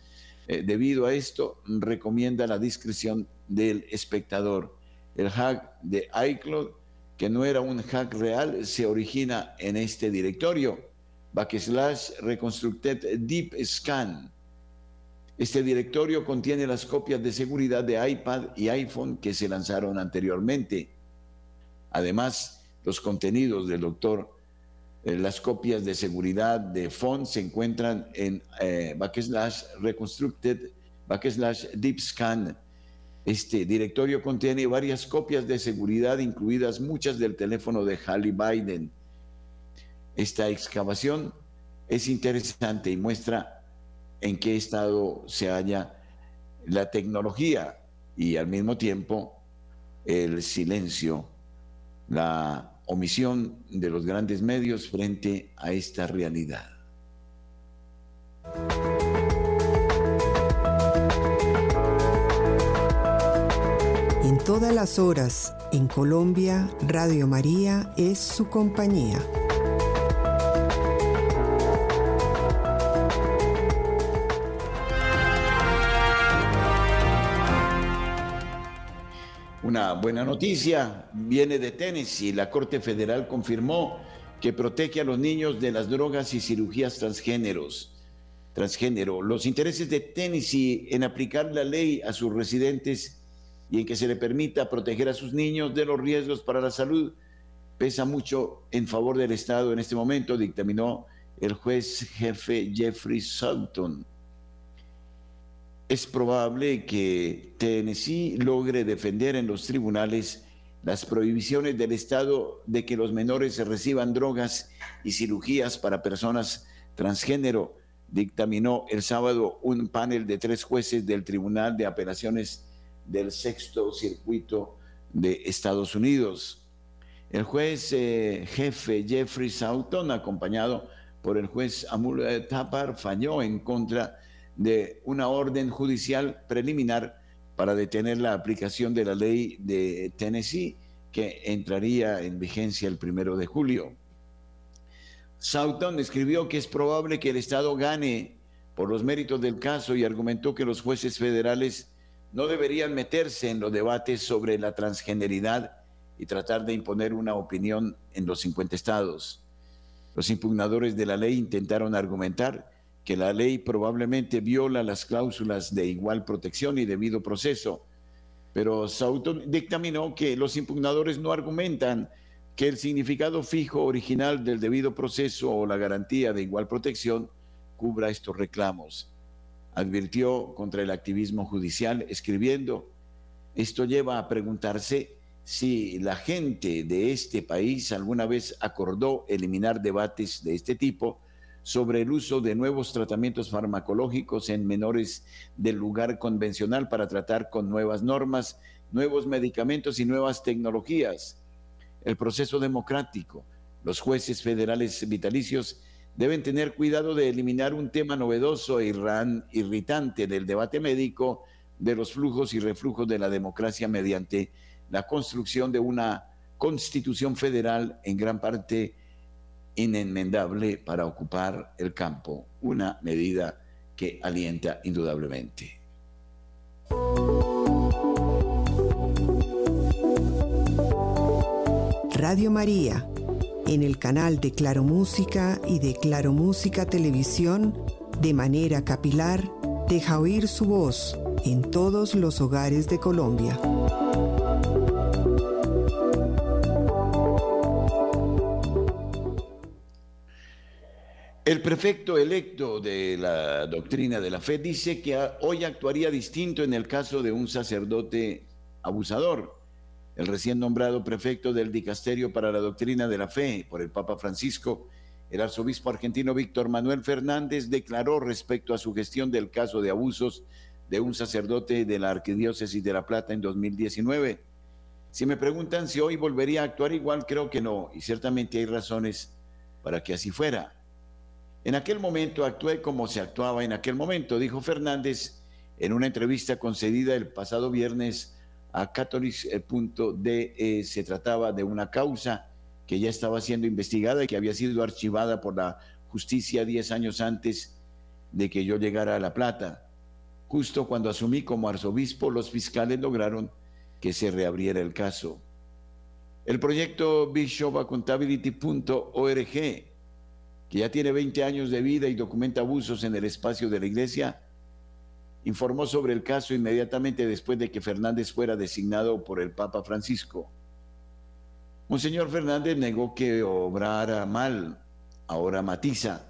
Eh, debido a esto, recomienda la discreción del espectador. El hack de iCloud, que no era un hack real, se origina en este directorio, backslash reconstructed deep scan. Este directorio contiene las copias de seguridad de iPad y iPhone que se lanzaron anteriormente. Además, los contenidos del doctor, eh, las copias de seguridad de font se encuentran en eh, backslash reconstructed backslash deep scan. Este directorio contiene varias copias de seguridad, incluidas muchas del teléfono de Halle Biden. Esta excavación es interesante y muestra en qué estado se halla la tecnología y al mismo tiempo el silencio, la omisión de los grandes medios frente a esta realidad. En todas las horas, en Colombia, Radio María es su compañía. Buena noticia viene de Tennessee. La Corte Federal confirmó que protege a los niños de las drogas y cirugías transgéneros. Transgénero. Los intereses de Tennessee en aplicar la ley a sus residentes y en que se le permita proteger a sus niños de los riesgos para la salud pesa mucho en favor del Estado en este momento, dictaminó el juez jefe Jeffrey Sutton es probable que Tennessee logre defender en los tribunales las prohibiciones del Estado de que los menores reciban drogas y cirugías para personas transgénero, dictaminó el sábado un panel de tres jueces del Tribunal de Apelaciones del Sexto Circuito de Estados Unidos. El juez eh, jefe Jeffrey Sauton, acompañado por el juez Amul Tapar, falló en contra de una orden judicial preliminar para detener la aplicación de la ley de Tennessee que entraría en vigencia el primero de julio. Sauton escribió que es probable que el Estado gane por los méritos del caso y argumentó que los jueces federales no deberían meterse en los debates sobre la transgeneridad y tratar de imponer una opinión en los 50 estados. Los impugnadores de la ley intentaron argumentar que la ley probablemente viola las cláusulas de igual protección y debido proceso, pero Sauton dictaminó que los impugnadores no argumentan que el significado fijo original del debido proceso o la garantía de igual protección cubra estos reclamos. Advirtió contra el activismo judicial escribiendo, esto lleva a preguntarse si la gente de este país alguna vez acordó eliminar debates de este tipo sobre el uso de nuevos tratamientos farmacológicos en menores del lugar convencional para tratar con nuevas normas, nuevos medicamentos y nuevas tecnologías. El proceso democrático, los jueces federales vitalicios deben tener cuidado de eliminar un tema novedoso e irritante del debate médico de los flujos y reflujos de la democracia mediante la construcción de una constitución federal en gran parte inenmendable para ocupar el campo, una medida que alienta indudablemente. Radio María, en el canal de Claro Música y de Claro Música Televisión, de manera capilar, deja oír su voz en todos los hogares de Colombia. El prefecto electo de la doctrina de la fe dice que hoy actuaría distinto en el caso de un sacerdote abusador. El recién nombrado prefecto del Dicasterio para la Doctrina de la Fe por el Papa Francisco, el arzobispo argentino Víctor Manuel Fernández declaró respecto a su gestión del caso de abusos de un sacerdote de la Arquidiócesis de La Plata en 2019. Si me preguntan si hoy volvería a actuar igual, creo que no, y ciertamente hay razones para que así fuera. En aquel momento actué como se actuaba en aquel momento, dijo Fernández en una entrevista concedida el pasado viernes a Catholics.de. Se trataba de una causa que ya estaba siendo investigada y que había sido archivada por la justicia diez años antes de que yo llegara a La Plata. Justo cuando asumí como arzobispo, los fiscales lograron que se reabriera el caso. El proyecto bishopaccountability.org que ya tiene 20 años de vida y documenta abusos en el espacio de la iglesia, informó sobre el caso inmediatamente después de que Fernández fuera designado por el Papa Francisco. Monseñor Fernández negó que obrara mal, ahora matiza.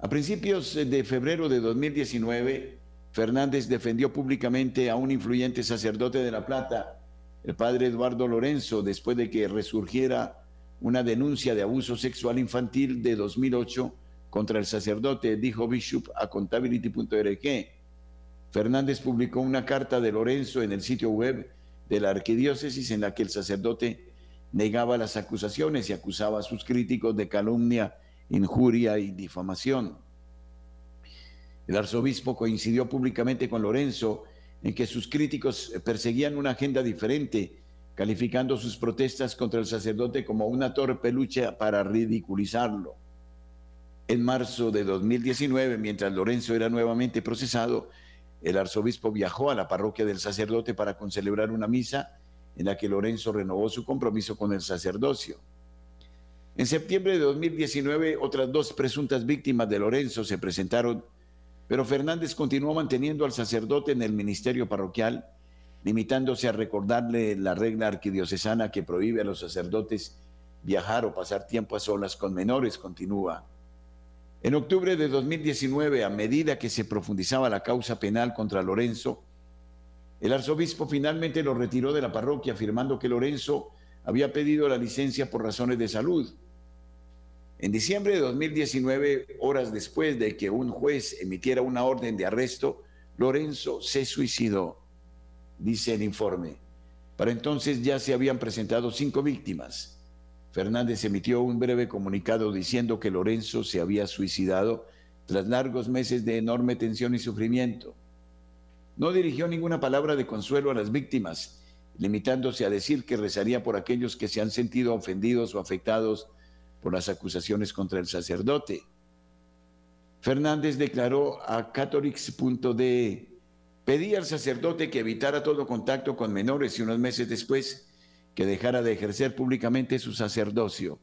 A principios de febrero de 2019, Fernández defendió públicamente a un influyente sacerdote de La Plata, el padre Eduardo Lorenzo, después de que resurgiera una denuncia de abuso sexual infantil de 2008 contra el sacerdote, dijo Bishop a contability.org. Fernández publicó una carta de Lorenzo en el sitio web de la arquidiócesis en la que el sacerdote negaba las acusaciones y acusaba a sus críticos de calumnia, injuria y difamación. El arzobispo coincidió públicamente con Lorenzo en que sus críticos perseguían una agenda diferente, calificando sus protestas contra el sacerdote como una torpe lucha para ridiculizarlo. En marzo de 2019, mientras Lorenzo era nuevamente procesado, el arzobispo viajó a la parroquia del sacerdote para concelebrar una misa en la que Lorenzo renovó su compromiso con el sacerdocio. En septiembre de 2019, otras dos presuntas víctimas de Lorenzo se presentaron, pero Fernández continuó manteniendo al sacerdote en el ministerio parroquial, limitándose a recordarle la regla arquidiocesana que prohíbe a los sacerdotes viajar o pasar tiempo a solas con menores, continúa. En octubre de 2019, a medida que se profundizaba la causa penal contra Lorenzo, el arzobispo finalmente lo retiró de la parroquia, afirmando que Lorenzo había pedido la licencia por razones de salud. En diciembre de 2019, horas después de que un juez emitiera una orden de arresto, Lorenzo se suicidó, dice el informe. Para entonces ya se habían presentado cinco víctimas. Fernández emitió un breve comunicado diciendo que Lorenzo se había suicidado tras largos meses de enorme tensión y sufrimiento. No dirigió ninguna palabra de consuelo a las víctimas, limitándose a decir que rezaría por aquellos que se han sentido ofendidos o afectados por las acusaciones contra el sacerdote. Fernández declaró a catholics.de, pedí al sacerdote que evitara todo contacto con menores y unos meses después que dejara de ejercer públicamente su sacerdocio.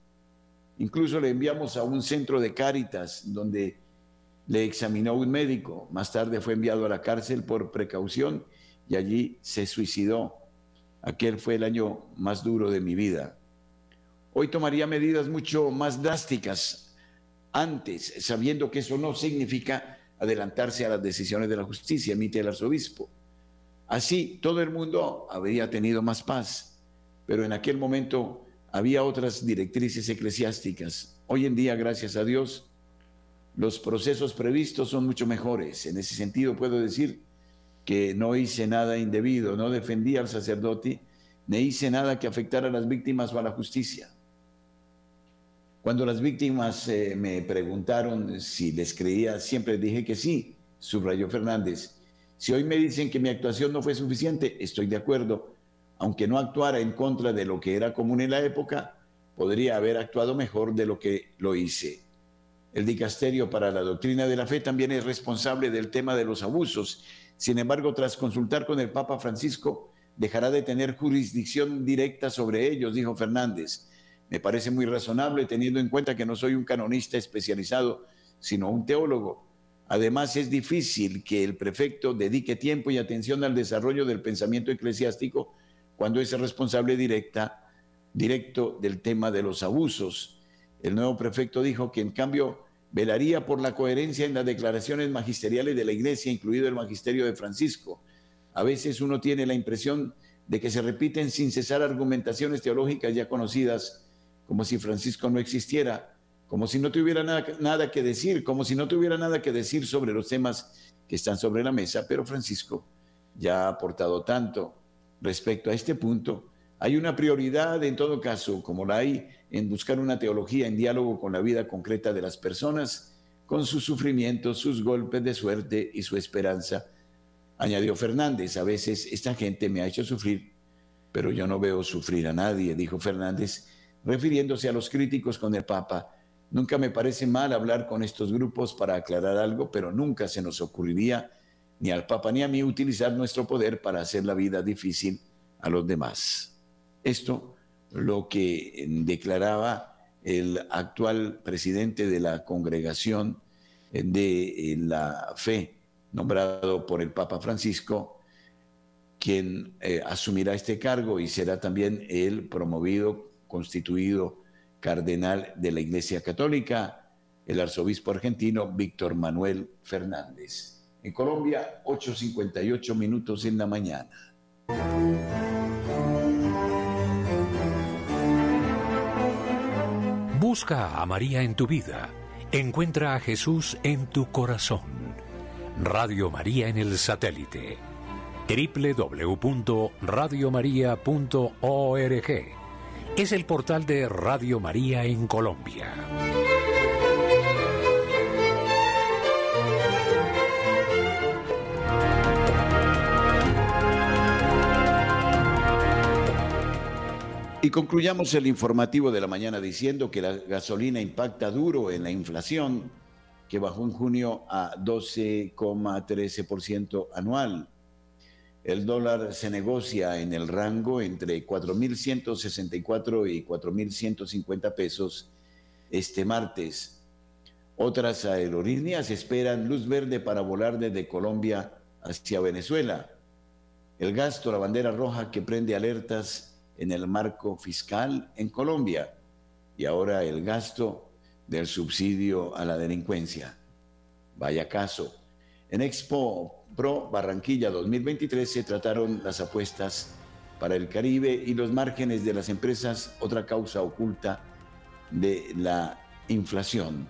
Incluso le enviamos a un centro de Cáritas donde le examinó un médico. Más tarde fue enviado a la cárcel por precaución y allí se suicidó. Aquel fue el año más duro de mi vida. Hoy tomaría medidas mucho más drásticas antes, sabiendo que eso no significa adelantarse a las decisiones de la justicia, emite el arzobispo. Así todo el mundo habría tenido más paz pero en aquel momento había otras directrices eclesiásticas. Hoy en día, gracias a Dios, los procesos previstos son mucho mejores. En ese sentido puedo decir que no hice nada indebido, no defendí al sacerdote, ni hice nada que afectara a las víctimas o a la justicia. Cuando las víctimas eh, me preguntaron si les creía, siempre dije que sí, subrayó Fernández. Si hoy me dicen que mi actuación no fue suficiente, estoy de acuerdo, aunque no actuara en contra de lo que era común en la época, podría haber actuado mejor de lo que lo hice. El dicasterio para la doctrina de la fe también es responsable del tema de los abusos. Sin embargo, tras consultar con el Papa Francisco, dejará de tener jurisdicción directa sobre ellos, dijo Fernández. Me parece muy razonable teniendo en cuenta que no soy un canonista especializado, sino un teólogo. Además, es difícil que el prefecto dedique tiempo y atención al desarrollo del pensamiento eclesiástico cuando es el responsable directa, directo del tema de los abusos. El nuevo prefecto dijo que en cambio velaría por la coherencia en las declaraciones magisteriales de la Iglesia, incluido el magisterio de Francisco. A veces uno tiene la impresión de que se repiten sin cesar argumentaciones teológicas ya conocidas, como si Francisco no existiera, como si no tuviera nada, nada, que decir, como si no tuviera nada que decir sobre los temas que están sobre la mesa, pero Francisco ya ha aportado tanto respecto a este punto, hay una prioridad en todo caso, como la hay en buscar una teología en diálogo con la vida concreta de las personas, con sus sufrimientos, sus golpes de suerte y su esperanza. Añadió Fernández, a veces esta gente me ha hecho sufrir, pero yo no veo sufrir a nadie, dijo Fernández, refiriéndose a los críticos con el Papa. Nunca me parece mal hablar con estos grupos para aclarar algo, pero nunca se nos ocurriría ni al Papa ni a mí utilizar nuestro poder para hacer la vida difícil a los demás. Esto lo que declaraba el actual presidente de la congregación de la fe, nombrado por el Papa Francisco, quien eh, asumirá este cargo y será también el promovido, constituido cardenal de la Iglesia Católica, el arzobispo argentino Víctor Manuel Fernández. En Colombia, 8.58 minutos en la mañana. Busca a María en tu vida. Encuentra a Jesús en tu corazón. Radio María en el satélite. www.radiomaria.org. Es el portal de Radio María en Colombia. Y concluyamos el informativo de la mañana diciendo que la gasolina impacta duro en la inflación, que bajó en junio a 12,13% anual. El dólar se negocia en el rango entre 4.164 y 4.150 pesos este martes. Otras aerolíneas esperan luz verde para volar desde Colombia hacia Venezuela. El gasto, la bandera roja que prende alertas en el marco fiscal en Colombia y ahora el gasto del subsidio a la delincuencia. Vaya caso. En Expo Pro Barranquilla 2023 se trataron las apuestas para el Caribe y los márgenes de las empresas, otra causa oculta de la inflación.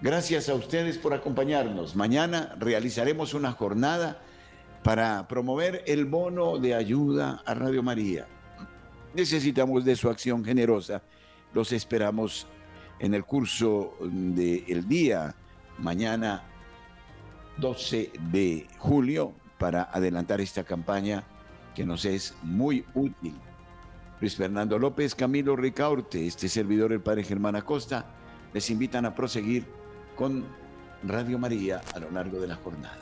Gracias a ustedes por acompañarnos. Mañana realizaremos una jornada para promover el bono de ayuda a Radio María. Necesitamos de su acción generosa. Los esperamos en el curso del día, mañana 12 de julio, para adelantar esta campaña que nos es muy útil. Luis Fernando López, Camilo Ricaurte, este servidor, el padre Germán Acosta, les invitan a proseguir con Radio María a lo largo de la jornada.